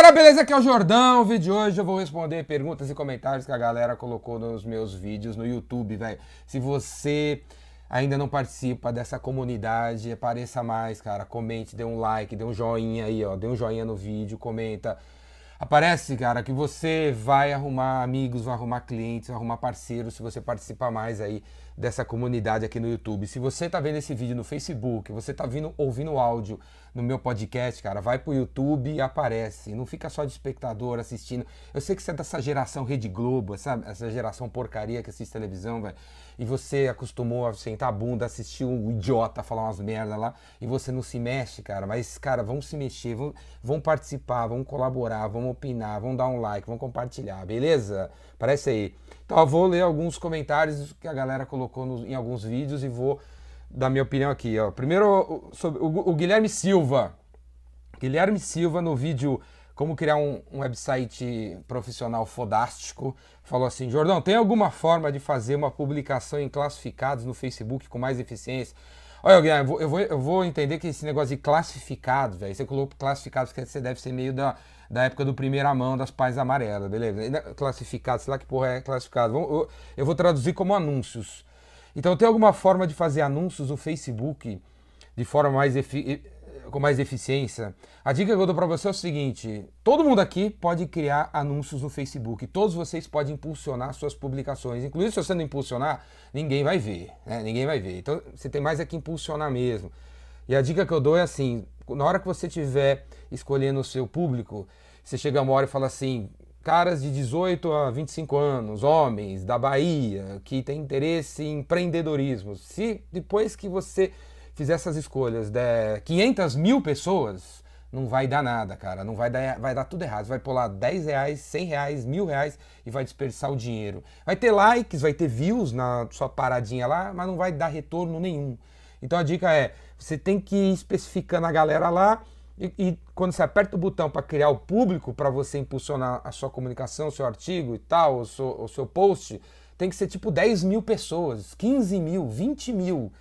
galera, beleza? Aqui é o Jordão. O vídeo de hoje eu vou responder perguntas e comentários que a galera colocou nos meus vídeos no YouTube, velho. Se você ainda não participa dessa comunidade, apareça mais, cara. Comente, dê um like, dê um joinha aí, ó. Dê um joinha no vídeo, comenta. Aparece, cara, que você vai arrumar amigos, vai arrumar clientes, vai arrumar parceiros se você participar mais aí dessa comunidade aqui no YouTube. Se você tá vendo esse vídeo no Facebook, você tá vindo, ouvindo o áudio no meu podcast, cara, vai pro YouTube e aparece. Não fica só de espectador assistindo. Eu sei que você é dessa geração Rede Globo, sabe? Essa geração porcaria que assiste televisão, velho. E você acostumou a sentar a bunda, assistir um idiota falar umas merda lá, e você não se mexe, cara. Mas, cara, vamos se mexer, vamos, vamos participar, vamos colaborar, vamos opinar, vamos dar um like, vamos compartilhar, beleza? Parece aí. Então, eu vou ler alguns comentários que a galera colocou no, em alguns vídeos e vou dar minha opinião aqui. Ó. Primeiro, sobre o, o Guilherme Silva. Guilherme Silva, no vídeo Como Criar um, um Website Profissional Fodástico, falou assim: Jordão, tem alguma forma de fazer uma publicação em classificados no Facebook com mais eficiência? Olha, Guilherme, eu vou, eu vou entender que esse negócio de classificados, velho, você colocou classificados que você deve ser meio da, da época do primeira mão das pais amarelas, beleza? Classificados, sei lá que porra é classificado. Eu vou traduzir como anúncios. Então, tem alguma forma de fazer anúncios no Facebook de forma mais com mais eficiência? A dica que eu dou para você é o seguinte: todo mundo aqui pode criar anúncios no Facebook. Todos vocês podem impulsionar suas publicações. Inclusive, se você não impulsionar, ninguém vai ver. Né? Ninguém vai ver. Então, você tem mais é que impulsionar mesmo. E a dica que eu dou é assim: na hora que você estiver escolhendo o seu público, você chega uma hora e fala assim: caras de 18 a 25 anos, homens da Bahia, que têm interesse em empreendedorismo. Se depois que você fizer essas escolhas der 500 mil pessoas, não vai dar nada, cara. Não vai dar, vai dar tudo errado. Você vai pular 10 reais, 100 reais, mil reais e vai desperdiçar o dinheiro. Vai ter likes, vai ter views na sua paradinha lá, mas não vai dar retorno nenhum. Então a dica é: você tem que ir especificando a galera lá e, e quando você aperta o botão para criar o público, para você impulsionar a sua comunicação, o seu artigo e tal, o seu, o seu post, tem que ser tipo 10 mil pessoas, 15 mil, 20 mil.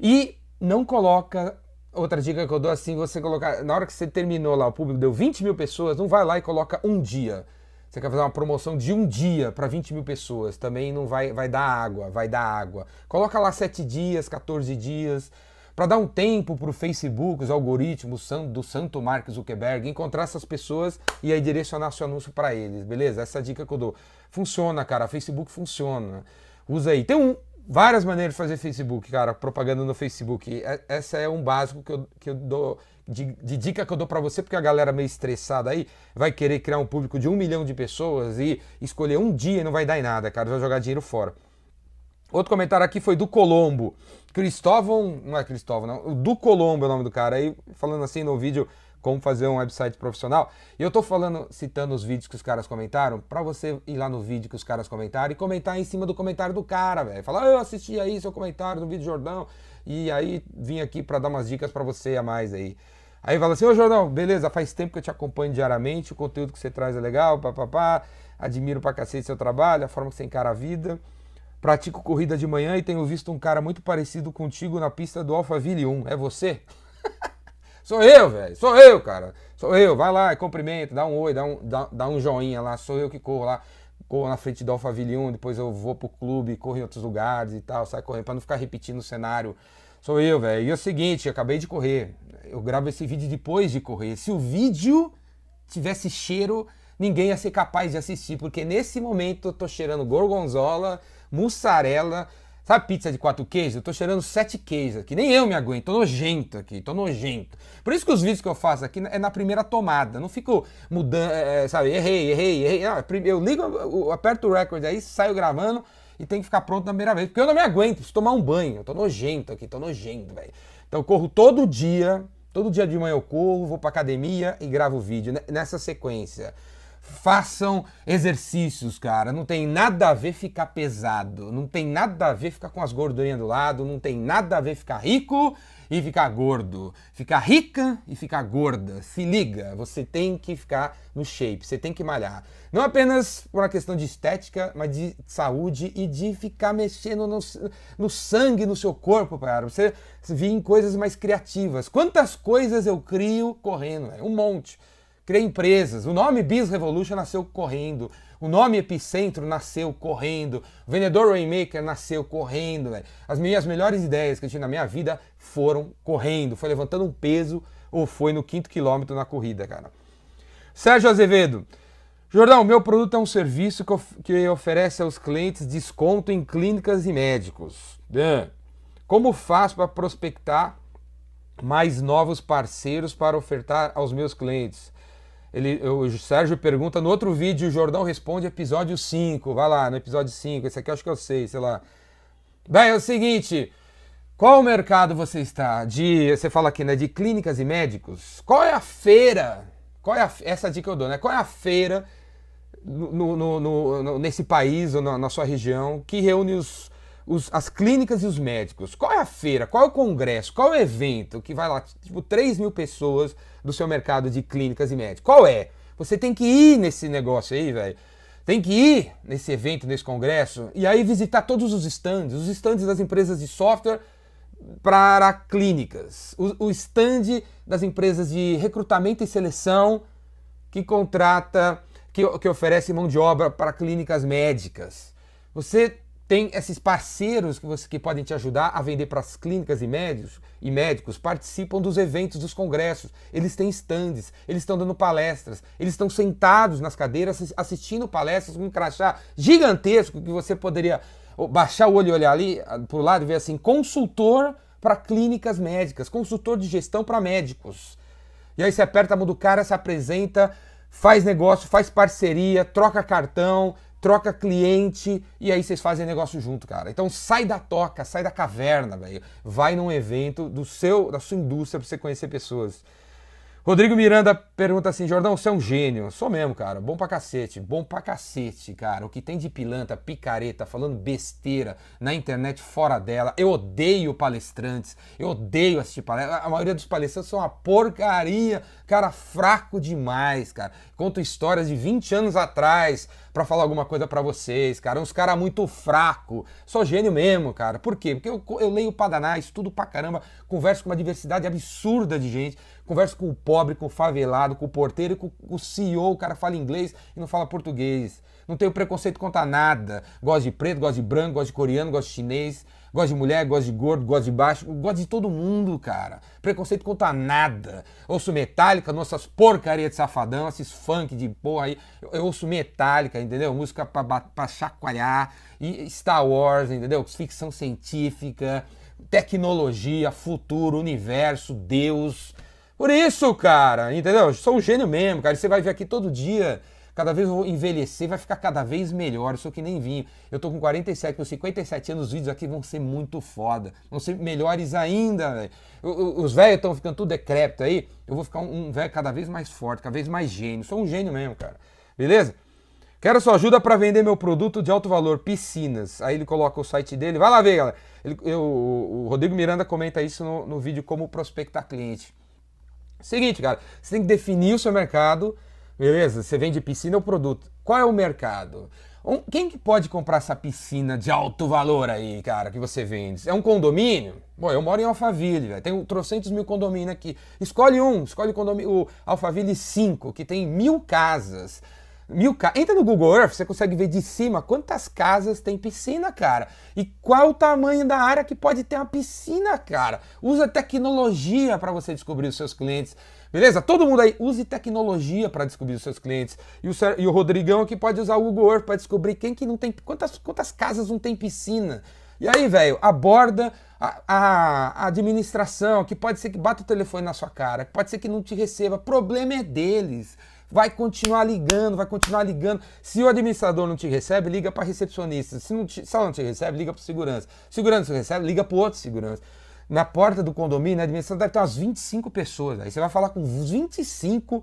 E não coloca. Outra dica que eu dou assim, você colocar. Na hora que você terminou lá, o público deu 20 mil pessoas, não vai lá e coloca um dia. Você quer fazer uma promoção de um dia para 20 mil pessoas, também não vai, vai dar água, vai dar água. Coloca lá 7 dias, 14 dias para dar um tempo para o Facebook, os algoritmos do santo Mark Zuckerberg, encontrar essas pessoas e aí direcionar seu anúncio para eles, beleza? Essa é dica que eu dou. Funciona, cara, Facebook funciona. Usa aí. Tem um, várias maneiras de fazer Facebook, cara, propaganda no Facebook. Essa é um básico que eu, que eu dou, de, de dica que eu dou para você, porque a galera meio estressada aí vai querer criar um público de um milhão de pessoas e escolher um dia e não vai dar em nada, cara, vai jogar dinheiro fora. Outro comentário aqui foi do Colombo. Cristóvão, não é Cristóvão, não. Do Colombo é o nome do cara. Aí falando assim no vídeo como fazer um website profissional. E eu tô falando, citando os vídeos que os caras comentaram, para você ir lá no vídeo que os caras comentaram e comentar em cima do comentário do cara, velho. Falar, ah, eu assisti aí seu comentário no vídeo Jordão e aí vim aqui para dar umas dicas para você a mais aí. Aí fala assim, ô Jordão, beleza, faz tempo que eu te acompanho diariamente, o conteúdo que você traz é legal, papapá, admiro pra cacete seu trabalho, a forma que você encara a vida. Pratico corrida de manhã e tenho visto um cara muito parecido contigo na pista do Alphaville 1. É você? Sou eu, velho. Sou eu, cara. Sou eu. Vai lá, cumprimenta, dá um oi, dá um, dá, dá um joinha lá. Sou eu que corro lá. Corro na frente do Alphaville 1, depois eu vou pro clube, corro em outros lugares e tal, sai correndo, pra não ficar repetindo o cenário. Sou eu, velho. E é o seguinte, acabei de correr. Eu gravo esse vídeo depois de correr. Se o vídeo tivesse cheiro, ninguém ia ser capaz de assistir, porque nesse momento eu tô cheirando gorgonzola, mussarela. Sabe pizza de quatro queijos? Eu tô cheirando sete queijos aqui. Nem eu me aguento, tô nojento aqui, tô nojento. Por isso que os vídeos que eu faço aqui é na primeira tomada. Não fico mudando, é, é sabe? Errei, errei, errei. eu ligo, eu aperto o record aí, saio gravando e tem que ficar pronto na primeira vez. Porque eu não me aguento, preciso tomar um banho. Eu tô nojento aqui, tô nojento, velho. Então eu corro todo dia, todo dia de manhã eu corro, vou pra academia e gravo vídeo nessa sequência. Façam exercícios, cara. Não tem nada a ver ficar pesado. Não tem nada a ver ficar com as gordurinhas do lado. Não tem nada a ver ficar rico e ficar gordo. Ficar rica e ficar gorda. Se liga, você tem que ficar no shape, você tem que malhar. Não apenas por uma questão de estética, mas de saúde e de ficar mexendo no, no sangue no seu corpo, cara. Você vir em coisas mais criativas. Quantas coisas eu crio correndo? Um monte criei empresas. O nome Biz Revolution nasceu correndo. O nome Epicentro nasceu correndo. O vendedor Rainmaker nasceu correndo. As minhas melhores ideias que eu tive na minha vida foram correndo. Foi levantando um peso ou foi no quinto quilômetro na corrida, cara. Sérgio Azevedo. Jordão, meu produto é um serviço que oferece aos clientes desconto em clínicas e médicos. Como faço para prospectar mais novos parceiros para ofertar aos meus clientes? Ele, o Sérgio pergunta no outro vídeo, o Jordão responde episódio 5. Vai lá, no episódio 5. Esse aqui eu acho que eu sei, sei lá. Bem, é o seguinte. Qual mercado você está? De, você fala aqui, né? De clínicas e médicos. Qual é a feira? Qual é a, essa dica eu dou, né? Qual é a feira no, no, no, nesse país ou na, na sua região que reúne os, os, as clínicas e os médicos. Qual é a feira? Qual é o congresso? Qual é o evento que vai lá, tipo, 3 mil pessoas do seu mercado de clínicas e médicos? Qual é? Você tem que ir nesse negócio aí, velho. Tem que ir nesse evento, nesse congresso, e aí visitar todos os stands, os stands das empresas de software para clínicas, o, o stand das empresas de recrutamento e seleção que contrata, que, que oferece mão de obra para clínicas médicas. Você tem esses parceiros que, você, que podem te ajudar a vender para as clínicas e médicos, e médicos participam dos eventos, dos congressos, eles têm stands, eles estão dando palestras, eles estão sentados nas cadeiras assistindo palestras com um crachá gigantesco que você poderia baixar o olho e olhar ali para o lado e ver assim, consultor para clínicas médicas, consultor de gestão para médicos. E aí você aperta a mão do cara, se apresenta, faz negócio, faz parceria, troca cartão, troca cliente e aí vocês fazem negócio junto, cara. Então sai da toca, sai da caverna, velho. Vai num evento do seu, da sua indústria para você conhecer pessoas. Rodrigo Miranda pergunta assim: Jordão, você é um gênio. Sou mesmo, cara. Bom pra cacete. Bom pra cacete, cara. O que tem de pilantra, picareta, falando besteira na internet fora dela. Eu odeio palestrantes. Eu odeio assistir palestras. A maioria dos palestrantes são uma porcaria. Cara, fraco demais, cara. Conto histórias de 20 anos atrás para falar alguma coisa para vocês, cara. Uns caras muito fraco. Sou gênio mesmo, cara. Por quê? Porque eu, eu leio Padaná, estudo pra caramba, converso com uma diversidade absurda de gente Converso com o pobre, com o favelado, com o porteiro com o CEO. O cara fala inglês e não fala português. Não tenho preconceito contra nada. Gosto de preto, gosto de branco, gosto de coreano, gosto de chinês. Gosto de mulher, gosto de gordo, gosto de baixo, gosto de todo mundo, cara. Preconceito contra nada. Ouço metálica, nossas porcarias de safadão, esses funk de porra aí. Eu, eu ouço metálica, entendeu? Música pra, pra chacoalhar. E Star Wars, entendeu? Ficção científica, tecnologia, futuro, universo, Deus. Por isso, cara, entendeu? sou um gênio mesmo, cara. Você vai ver aqui todo dia. Cada vez eu vou envelhecer, vai ficar cada vez melhor. Sou que nem vinho. Eu tô com 47, com 57 anos, os vídeos aqui vão ser muito foda. Vão ser melhores ainda, véio. Os velhos estão ficando tudo decrépito aí. Eu vou ficar um, um velho cada vez mais forte, cada vez mais gênio. Sou um gênio mesmo, cara. Beleza? Quero sua ajuda para vender meu produto de alto valor, piscinas. Aí ele coloca o site dele. Vai lá ver, galera. Ele, eu, o Rodrigo Miranda comenta isso no, no vídeo como prospectar cliente. Seguinte, cara, você tem que definir o seu mercado, beleza? Você vende piscina ou produto. Qual é o mercado? Quem que pode comprar essa piscina de alto valor aí, cara, que você vende? É um condomínio? Bom, eu moro em Alphaville, velho. Tem trocentos mil condomínios aqui. Escolhe um, escolhe o, condomínio, o Alphaville 5, que tem mil casas. Mil ca... Entra no Google Earth, você consegue ver de cima quantas casas tem piscina, cara. E qual o tamanho da área que pode ter uma piscina, cara. Usa tecnologia para você descobrir os seus clientes. Beleza? Todo mundo aí, use tecnologia para descobrir os seus clientes. E o, e o Rodrigão aqui pode usar o Google Earth para descobrir quem que não tem. Quantas, quantas casas não tem piscina. E aí, velho, aborda a, a, a, administração, que pode ser que bata o telefone na sua cara, que pode ser que não te receba. Problema é deles vai continuar ligando, vai continuar ligando. Se o administrador não te recebe, liga para recepcionista. Se, não te, se ela não te recebe, liga para segurança. Segurança não recebe, liga para outro segurança. Na porta do condomínio, a administração deve ter umas 25 pessoas. Aí você vai falar com 25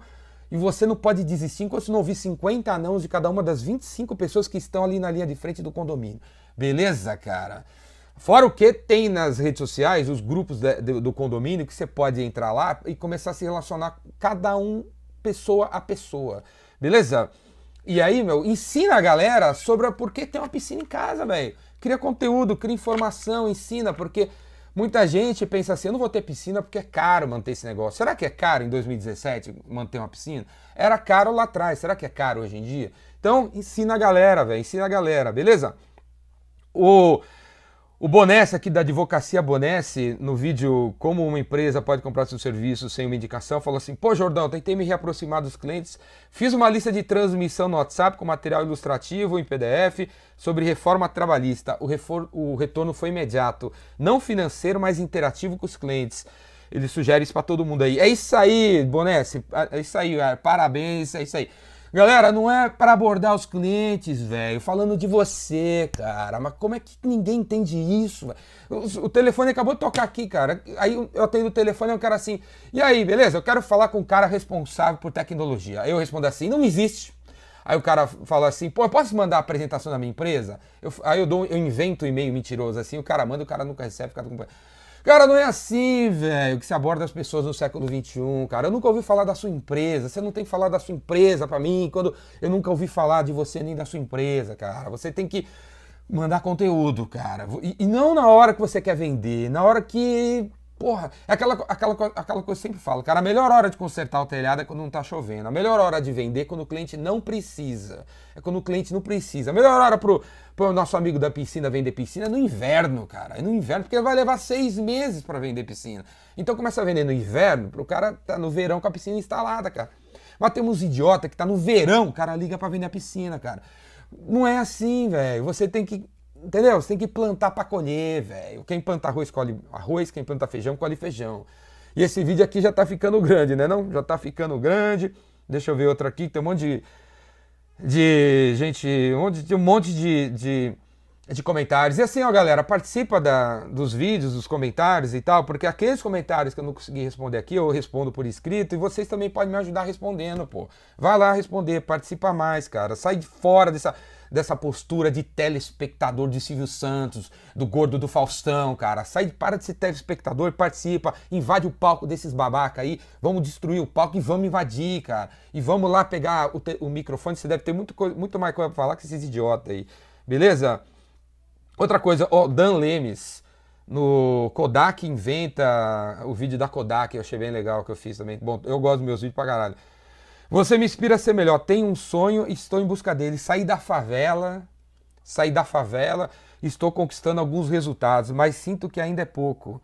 e você não pode desistir enquanto não ouvir 50 anãos de cada uma das 25 pessoas que estão ali na linha de frente do condomínio. Beleza, cara? Fora o que tem nas redes sociais, os grupos de, de, do condomínio, que você pode entrar lá e começar a se relacionar cada um pessoa a pessoa. Beleza? E aí, meu, ensina a galera sobre por que tem uma piscina em casa, velho. Cria conteúdo, cria informação, ensina, porque Muita gente pensa assim: eu não vou ter piscina porque é caro manter esse negócio. Será que é caro em 2017 manter uma piscina? Era caro lá atrás. Será que é caro hoje em dia? Então, ensina a galera, velho. Ensina a galera, beleza? O. O Bonesse aqui da Advocacia Bonesse, no vídeo Como uma empresa pode comprar seu serviço sem uma indicação, falou assim: Pô, Jordão, tentei me reaproximar dos clientes, fiz uma lista de transmissão no WhatsApp com material ilustrativo em PDF sobre reforma trabalhista. O, refor o retorno foi imediato, não financeiro, mas interativo com os clientes. Ele sugere isso para todo mundo aí. É isso aí, Bonesse, é isso aí, parabéns, é isso aí. Galera, não é para abordar os clientes, velho, falando de você, cara. Mas como é que ninguém entende isso? O, o, telefone acabou de tocar aqui, cara. Aí eu atendo o telefone e um cara assim. E aí, beleza? Eu quero falar com um cara responsável por tecnologia. Aí eu respondo assim: não existe. Aí o cara fala assim, pô, eu posso mandar a apresentação da minha empresa? Eu, aí eu, dou, eu invento um e-mail mentiroso assim, o cara manda, o cara nunca recebe, fica com... Cara, não é assim, velho, que se aborda as pessoas no século XXI, cara. Eu nunca ouvi falar da sua empresa. Você não tem que falar da sua empresa para mim, quando eu nunca ouvi falar de você nem da sua empresa, cara. Você tem que mandar conteúdo, cara. E, e não na hora que você quer vender, na hora que Porra, é aquela, aquela, aquela coisa que eu sempre falo, cara, a melhor hora de consertar o telhado é quando não tá chovendo. A melhor hora de vender é quando o cliente não precisa. É quando o cliente não precisa. A melhor hora pro, pro nosso amigo da piscina vender piscina é no inverno, cara. É no inverno, porque vai levar seis meses para vender piscina. Então começa a vender no inverno, pro cara tá no verão com a piscina instalada, cara. Mas temos idiota que tá no verão, o cara liga para vender a piscina, cara. Não é assim, velho. Você tem que Entendeu? Você tem que plantar colher, velho. Quem planta arroz colhe arroz, quem planta feijão colhe feijão. E esse vídeo aqui já tá ficando grande, né? Não? Já tá ficando grande. Deixa eu ver outro aqui, tem um monte de, de gente, monte, um monte de, de, de, comentários. E assim, ó, galera, participa da, dos vídeos, dos comentários e tal, porque aqueles comentários que eu não consegui responder aqui, eu respondo por escrito e vocês também podem me ajudar respondendo, pô. Vai lá responder, participa mais, cara. Sai de fora dessa dessa postura de telespectador de Silvio Santos, do gordo do Faustão, cara. Sai, para de ser telespectador, participa, invade o palco desses babaca aí, vamos destruir o palco e vamos invadir, cara. E vamos lá pegar o, o microfone, você deve ter muito, muito mais coisa pra falar que esses idiotas aí. Beleza? Outra coisa, ó, Dan Lemes no Kodak inventa o vídeo da Kodak, eu achei bem legal que eu fiz também. Bom, eu gosto dos meus vídeos pra caralho. Você me inspira a ser melhor. Tenho um sonho e estou em busca dele. Sair da favela, sair da favela, estou conquistando alguns resultados, mas sinto que ainda é pouco.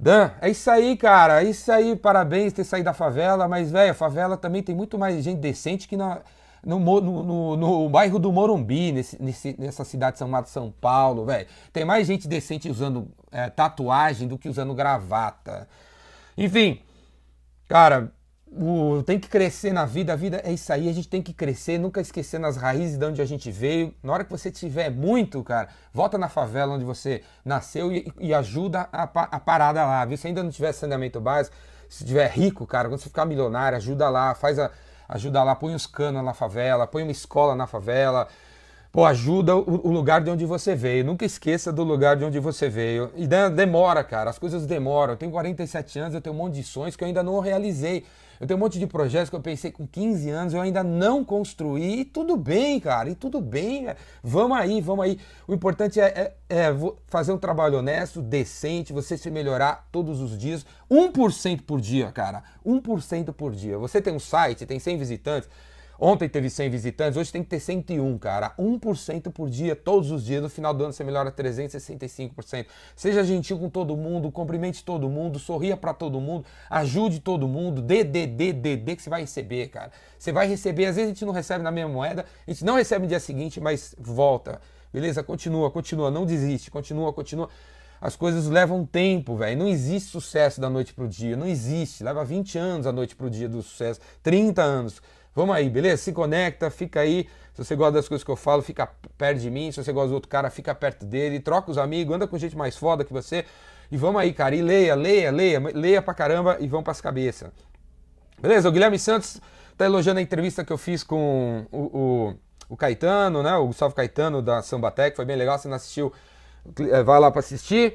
Dan, é isso aí, cara. É isso aí. Parabéns ter saído da favela, mas, velho, a favela também tem muito mais gente decente que na, no, no, no, no bairro do Morumbi, nesse, nesse, nessa cidade chamada São Paulo, velho. Tem mais gente decente usando é, tatuagem do que usando gravata. Enfim, cara, o, tem que crescer na vida, a vida é isso aí, a gente tem que crescer, nunca esquecendo as raízes de onde a gente veio. Na hora que você tiver muito, cara, volta na favela onde você nasceu e, e ajuda a, a, parada lá, viu? Se ainda não tiver saneamento básico, se tiver rico, cara, quando você ficar milionário, ajuda lá, faz a, ajuda lá, põe uns canos na favela, põe uma escola na favela, Pô, ajuda o, lugar de onde você veio. Nunca esqueça do lugar de onde você veio. E demora, cara. As coisas demoram. Eu tenho 47 anos, eu tenho um monte de sonhos que eu ainda não realizei. Eu tenho um monte de projetos que eu pensei com 15 anos, eu ainda não construí. E tudo bem, cara. E tudo bem. Vamos aí, vamos aí. O importante é, é, é fazer um trabalho honesto, decente, você se melhorar todos os dias. 1% por dia, cara. 1% por dia. Você tem um site, tem 100 visitantes. Ontem teve 100 visitantes, hoje tem que ter 101, cara. 1% por dia, todos os dias. No final do ano você melhora 365%. Seja gentil com todo mundo, cumprimente todo mundo, sorria para todo mundo, ajude todo mundo, dê, dê, dê, dê, dê que você vai receber, cara. Você vai receber, às vezes a gente não recebe na mesma moeda, a gente não recebe no dia seguinte, mas volta. Beleza? Continua, continua, não desiste, continua, continua. As coisas levam tempo, velho. Não existe sucesso da noite pro dia. Não existe. Leva 20 anos da noite pro dia do sucesso. 30 anos. Vamos aí, beleza? Se conecta, fica aí. Se você gosta das coisas que eu falo, fica perto de mim. Se você gosta do outro cara, fica perto dele. Troca os amigos, anda com gente mais foda que você. E vamos aí, cara. E leia, leia, leia, leia pra caramba e vamos pras cabeças. Beleza? O Guilherme Santos tá elogiando a entrevista que eu fiz com o, o, o Caetano, né? O Gustavo Caetano da Sambatec. Foi bem legal. Se não assistiu, vai lá pra assistir.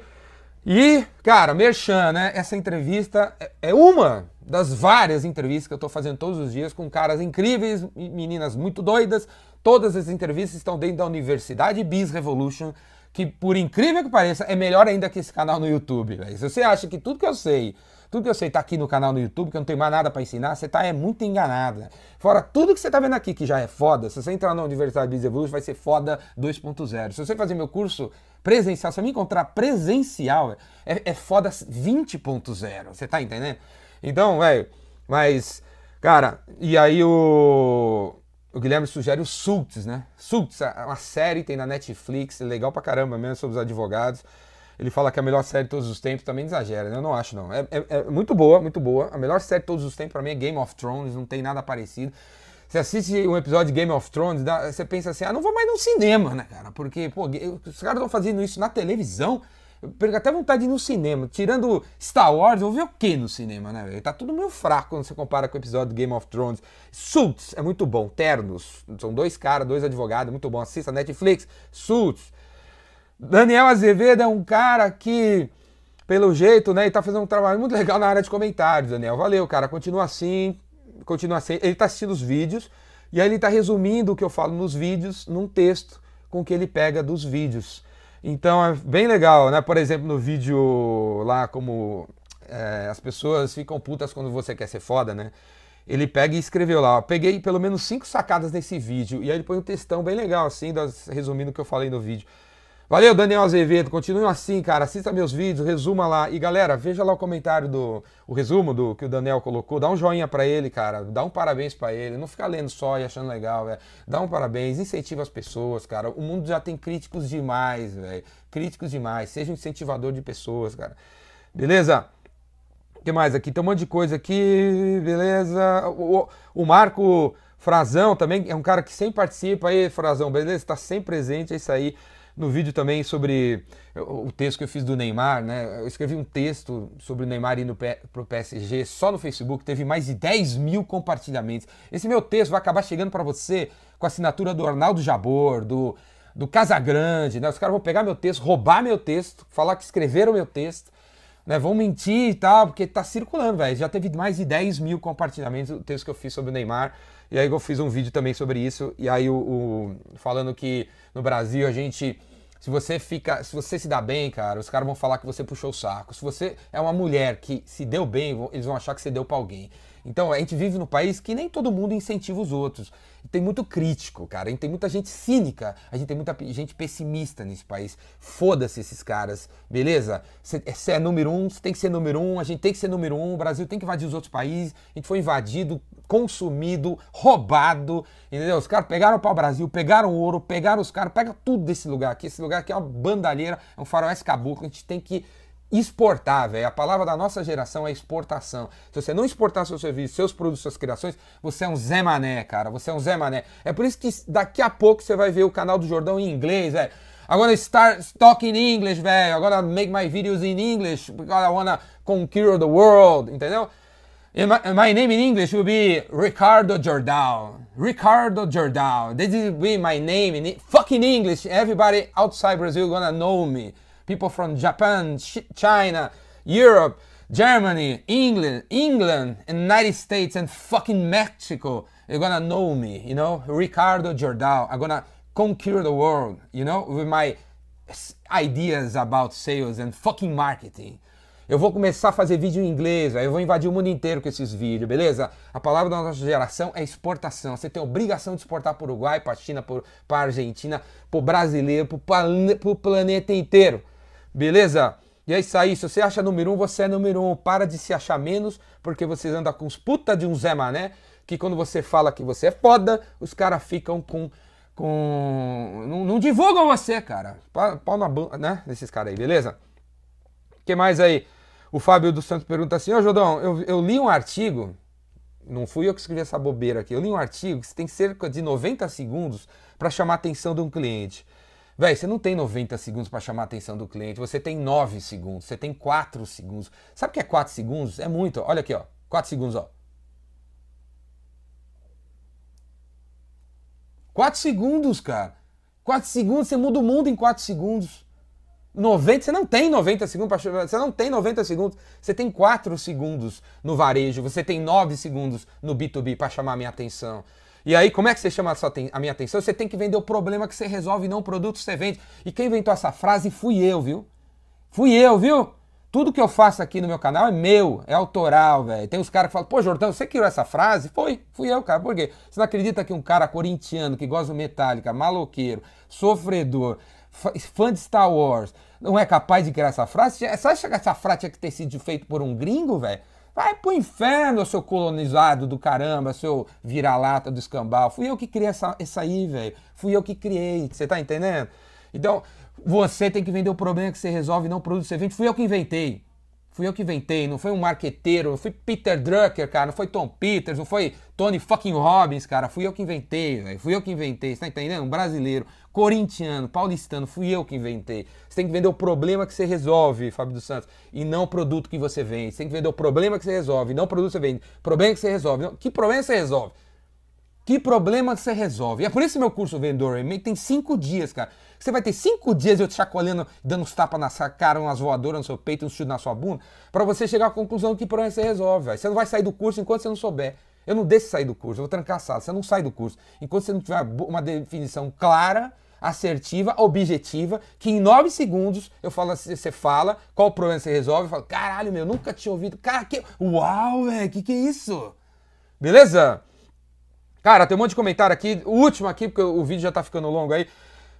E, cara, Merchan, né? Essa entrevista é, é uma das várias entrevistas que eu estou fazendo todos os dias com caras incríveis, meninas muito doidas. Todas as entrevistas estão dentro da Universidade Biz Revolution, que, por incrível que pareça, é melhor ainda que esse canal no YouTube, velho. Se você acha que tudo que eu sei, tudo que eu sei tá aqui no canal no YouTube, que eu não tenho mais nada para ensinar, você tá é muito enganada. Fora tudo que você tá vendo aqui que já é foda, se você entrar na Universidade Business Evolution, vai ser foda 2.0. Se você fazer meu curso presencial, se você me encontrar presencial, é, é foda 20.0. Você tá entendendo? Então, velho, mas, cara, e aí o o Guilherme sugere o Sults, né? Sults, é uma série, tem na Netflix, legal pra caramba mesmo, sobre os advogados. Ele fala que é a melhor série de todos os tempos, também exagera, né? Eu não acho, não. É, é, é, muito boa, muito boa. A melhor série de todos os tempos, pra mim, é Game of Thrones, não tem nada parecido. Você assiste um episódio de Game of Thrones, você pensa assim, ah, não vou mais no cinema, né, cara? Porque, pô, os caras estão fazendo isso na televisão. Eu perco até vontade de ir no cinema. Tirando Star Wars, eu vou ver o que no cinema, né? Tá tudo meio fraco quando você compara com o episódio do Game of Thrones. Suits é muito bom. Ternos. São dois caras, dois advogados, muito bom. Assista Netflix. Suits. Daniel Azevedo é um cara que, pelo jeito, né, ele tá fazendo um trabalho muito legal na área de comentários, Daniel. Valeu, cara. Continua assim. Continua assim. Ele tá assistindo os vídeos. E aí ele tá resumindo o que eu falo nos vídeos num texto com que ele pega dos vídeos. Então é bem legal, né? Por exemplo, no vídeo lá, como é, as pessoas ficam putas quando você quer ser foda, né? Ele pega e escreveu lá, ó, peguei pelo menos cinco sacadas nesse vídeo. E aí ele põe um textão bem legal, assim, resumindo o que eu falei no vídeo. Valeu, Daniel Azevedo. Continue assim, cara. Assista meus vídeos, resuma lá. E galera, veja lá o comentário do. O resumo do que o Daniel colocou. Dá um joinha para ele, cara. Dá um parabéns para ele. Não fica lendo só e achando legal, velho. Dá um parabéns, incentiva as pessoas, cara. O mundo já tem críticos demais, velho. Críticos demais. Seja um incentivador de pessoas, cara. Beleza? O que mais aqui? Tem um monte de coisa aqui, beleza? O, o Marco Frazão também é um cara que sempre participa aí, Frazão, beleza? Está sempre presente, é isso aí no vídeo também sobre o texto que eu fiz do Neymar, né? Eu escrevi um texto sobre o Neymar indo para o PSG só no Facebook, teve mais de 10 mil compartilhamentos. Esse meu texto vai acabar chegando para você com a assinatura do Arnaldo Jabor, do, do Casagrande, né? Os caras vão pegar meu texto, roubar meu texto, falar que escreveram meu texto, né? Vão mentir e tal, porque tá circulando, velho. Já teve mais de 10 mil compartilhamentos o texto que eu fiz sobre o Neymar. E aí eu fiz um vídeo também sobre isso. E aí o, o falando que no Brasil a gente se você fica, se você se dá bem, cara, os caras vão falar que você puxou o saco. Se você é uma mulher que se deu bem, eles vão achar que você deu para alguém. Então, a gente vive num país que nem todo mundo incentiva os outros. Tem muito crítico, cara. A gente tem muita gente cínica. A gente tem muita gente pessimista nesse país. Foda-se esses caras, beleza? Você é número um, você tem que ser número um, a gente tem que ser número um, o Brasil tem que invadir os outros países. A gente foi invadido, consumido, roubado, entendeu? Os caras pegaram para o Brasil, pegaram ouro, pegaram os caras, pega tudo desse lugar aqui. Esse lugar aqui é uma bandalheira, é um faroeste caboclo. A gente tem que exportar, velho. A palavra da nossa geração é exportação. Se você não exportar seu serviço, seus produtos, suas criações, você é um Zé Mané, cara. Você é um Zé Mané. É por isso que daqui a pouco você vai ver o canal do Jordão em inglês, velho. Gonna start talking English, velho. Gonna make my videos in English because I wanna conquer the world, entendeu? My, my name in English will be Ricardo Jordão. Ricardo Jordão. This will be my name in fucking English. Everybody outside Brazil gonna know me people from Japan, China, Europe, Germany, England, England, United States, and fucking Mexico. You're gonna know me, you know, Ricardo Jordão. I'm gonna conquer the world, you know, with my ideas about sales and fucking marketing. Eu vou começar a fazer vídeo em inglês, eu vou invadir o mundo inteiro com esses vídeos, beleza? A palavra da nossa geração é exportação. Você tem obrigação de exportar para o Uruguai, para a China, para a Argentina, para o brasileiro, para o planeta inteiro. Beleza? E é isso aí, se você acha número um, você é número um. Para de se achar menos, porque você anda com os puta de um Zé Mané, que quando você fala que você é foda, os caras ficam com. com. Não, não, divulgam você, cara. Pau na bunda, né? Desses caras aí, beleza? O que mais aí? O Fábio dos Santos pergunta assim: Ô Jodão, eu, eu li um artigo, não fui eu que escrevi essa bobeira aqui, eu li um artigo que você tem cerca de 90 segundos para chamar a atenção de um cliente. Véi, você não tem 90 segundos para chamar a atenção do cliente, você tem 9 segundos, você tem 4 segundos. Sabe o que é 4 segundos? É muito. Olha aqui, ó. 4 segundos, ó. 4 segundos, cara. 4 segundos, você muda o mundo em 4 segundos. 90, você não tem 90 segundos para você não tem 90 segundos, você tem 4 segundos no varejo, você tem 9 segundos no B2B para chamar minha atenção. E aí, como é que você chama a, minha atenção? Você tem que vender o problema que você resolve, não o produto que você vende. E quem inventou essa frase fui eu, viu? Fui eu, viu? Tudo que eu faço aqui no meu canal é meu, é autoral, velho. Tem os caras que falam, pô, Jordão, você criou essa frase? Foi, fui eu, cara. Por quê? Você não acredita que um cara corintiano que gosta do Metallica, maloqueiro, sofredor, fã de Star Wars, não é capaz de criar essa frase? Você acha que essa frase tinha que ter sido feita por um gringo, velho? Vai pro inferno, seu colonizado do caramba, seu vira-lata do escambau. Fui eu que criei essa, essa aí, velho. Fui eu que criei. Você tá entendendo? Então, você tem que vender o problema que você resolve, não o produto que você vende. Fui eu que inventei. Fui eu que inventei, não foi um marqueteiro, não foi Peter Drucker, cara, não foi Tom Peters, não foi Tony fucking Robbins, cara, fui eu que inventei, velho, fui eu que inventei, você tá entendendo? Um brasileiro, corintiano, paulistano, fui eu que inventei. Você tem que vender o problema que você resolve, Fábio dos Santos, e não o produto que você vende. Você tem que vender o problema que você resolve, não o produto que você vende. Problema que você resolve. Não... Que problema você resolve? Que problema você resolve? E é por isso que meu curso Vendedor Remake tem cinco dias, cara. Você vai ter cinco dias eu te chacoalhando, dando uns tapas na sua cara, umas voadoras no seu peito, um chute na sua bunda, para você chegar à conclusão que problema você resolve, velho. Você não vai sair do curso enquanto você não souber. Eu não deixo sair do curso, eu vou trancar a sala. Você não sai do curso enquanto você não tiver uma definição clara, assertiva, objetiva, que em nove segundos eu falo, você fala, qual problema você resolve, eu falo, caralho, meu, nunca tinha ouvido. Cara, que. Uau, velho, que que é isso? Beleza? Cara, tem um monte de comentário aqui. O último aqui, porque o vídeo já tá ficando longo aí,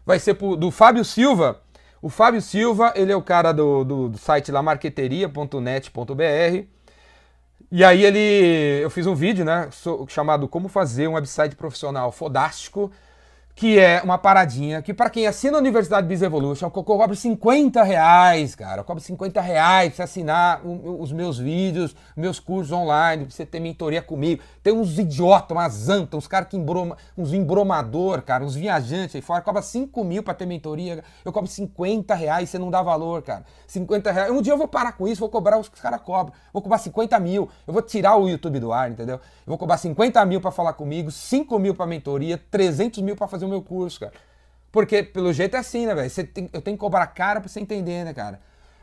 vai ser pro, do Fábio Silva. O Fábio Silva, ele é o cara do, do, do site lá marqueteria.net.br. E aí ele, eu fiz um vídeo, né, chamado Como fazer um website profissional fodástico que é uma paradinha que para quem assina a Universidade Biz Evolution, eu cobro 50 reais, cara. Eu cobro 50 reais pra você assinar os meus vídeos, meus cursos online, pra você ter mentoria comigo. Tem uns idiotas, umas antas, uns caras que embroma, uns embromador, cara, uns viajantes aí fora, cobra 5 mil pra ter mentoria. Eu cobro 50 reais, você não dá valor, cara. 50 reais. Um dia eu vou parar com isso, vou cobrar os que os caras cobram. Vou cobrar 50 mil. Eu vou tirar o YouTube do ar, entendeu? Eu vou cobrar 50 mil pra falar comigo, 5 mil pra mentoria, 300 mil pra fazer fazer o meu curso, cara. Porque, pelo jeito, é assim, né, velho? Eu tenho que cobrar cara pra você entender, né, cara?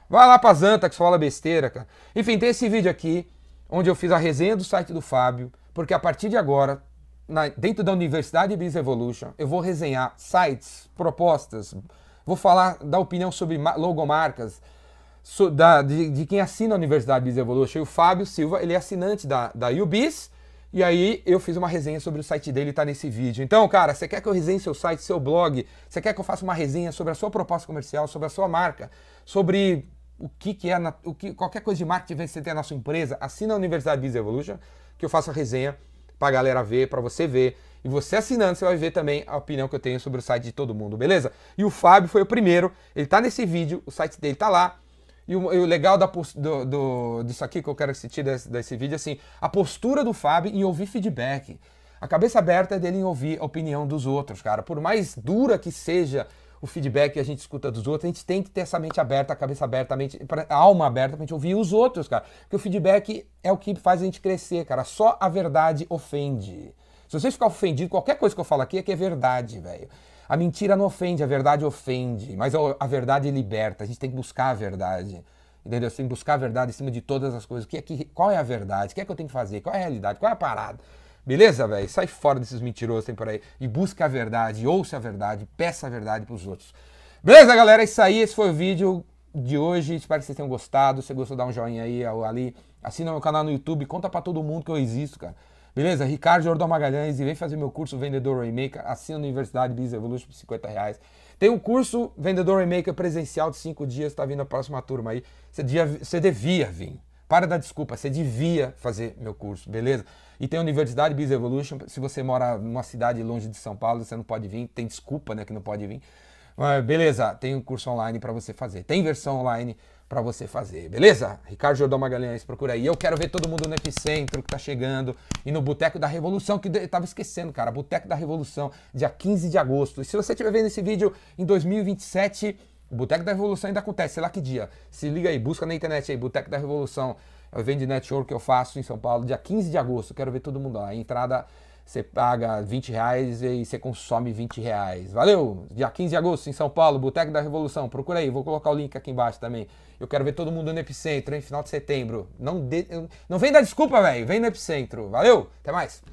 Vai lá pra Zanta que fala besteira, cara. Enfim, tem esse vídeo aqui, onde eu fiz a resenha do site do Fábio, porque a partir de agora, na, dentro da Universidade Business Evolution, eu vou resenhar sites, propostas, vou falar da opinião sobre logomarcas, so, da, de, de, quem assina a Universidade Business Evolution. E o Fábio Silva, ele é assinante da, da UBIS, e aí eu fiz uma resenha sobre o site dele, tá nesse vídeo. Então, cara, você quer que eu resenhe seu site, seu blog? Você quer que eu faça uma resenha sobre a sua proposta comercial, sobre a sua marca, sobre o que, que é o que, qualquer coisa de marketing você tem na sua empresa? Assina a Universidade Biz Evolution, que eu faço a resenha pra galera ver, para você ver. E você assinando, você vai ver também a opinião que eu tenho sobre o site de todo mundo, beleza? E o Fábio foi o primeiro, ele tá nesse vídeo, o site dele tá lá. E o, e o legal da, do, do, disso aqui que eu quero assistir desse, desse vídeo, assim, a postura do Fábio em ouvir feedback. A cabeça aberta é dele em ouvir a opinião dos outros, cara. Por mais dura que seja o feedback que a gente escuta dos outros, a gente tem que ter essa mente aberta, a cabeça aberta, a, mente, a alma aberta pra gente ouvir os outros, cara. Porque o feedback é o que faz a gente crescer, cara. Só a verdade ofende. Se você ficar ofendido, qualquer coisa que eu falo aqui é que é verdade, velho. A mentira não ofende, a verdade ofende, mas a verdade liberta. A gente tem que buscar a verdade. Entendeu? Você tem que buscar a verdade em cima de todas as coisas. Que é que, qual é a verdade? O que é que eu tenho que fazer? Qual é a realidade? Qual é a parada? Beleza, velho? Sai fora desses mentirosos tem por aí. E busca a verdade, ouça a verdade, peça a verdade pros outros. Beleza, galera? É isso aí. Esse foi o vídeo de hoje. Espero que vocês tenham gostado. Se você gostou, dá um joinha aí ali. Assina meu canal no YouTube. Conta para todo mundo que eu existo, cara. Beleza? Ricardo Jordão Magalhães e vem fazer meu curso Vendedor Remaker. Assina na Universidade Business Evolution por 50 reais. Tem um curso Vendedor Remaker presencial de 5 dias, está vindo a próxima turma aí. Você devia, você devia vir. Para da desculpa, você devia fazer meu curso, beleza? E tem a Universidade Business Evolution. Se você mora numa cidade longe de São Paulo, você não pode vir. Tem desculpa, né, que não pode vir. Mas beleza, tem um curso online para você fazer. Tem versão online para você fazer, beleza? Ricardo Jordão Magalhães, procura aí. Eu quero ver todo mundo no Epicentro que tá chegando e no Boteco da Revolução, que eu tava esquecendo, cara. Boteco da Revolução, dia 15 de agosto. E se você estiver vendo esse vídeo em 2027, o Boteco da Revolução ainda acontece, sei lá que dia. Se liga aí, busca na internet aí, Boteco da Revolução. É o evento de network que eu faço em São Paulo, dia 15 de agosto. Quero ver todo mundo lá. Entrada você paga 20 reais e você consome 20 reais. Valeu! Dia 15 de agosto em São Paulo, Boteco da Revolução. Procura aí, vou colocar o link aqui embaixo também. Eu quero ver todo mundo no Epicentro, hein? Final de setembro. Não, de... não vem dar desculpa, velho. Vem no Epicentro. Valeu! Até mais!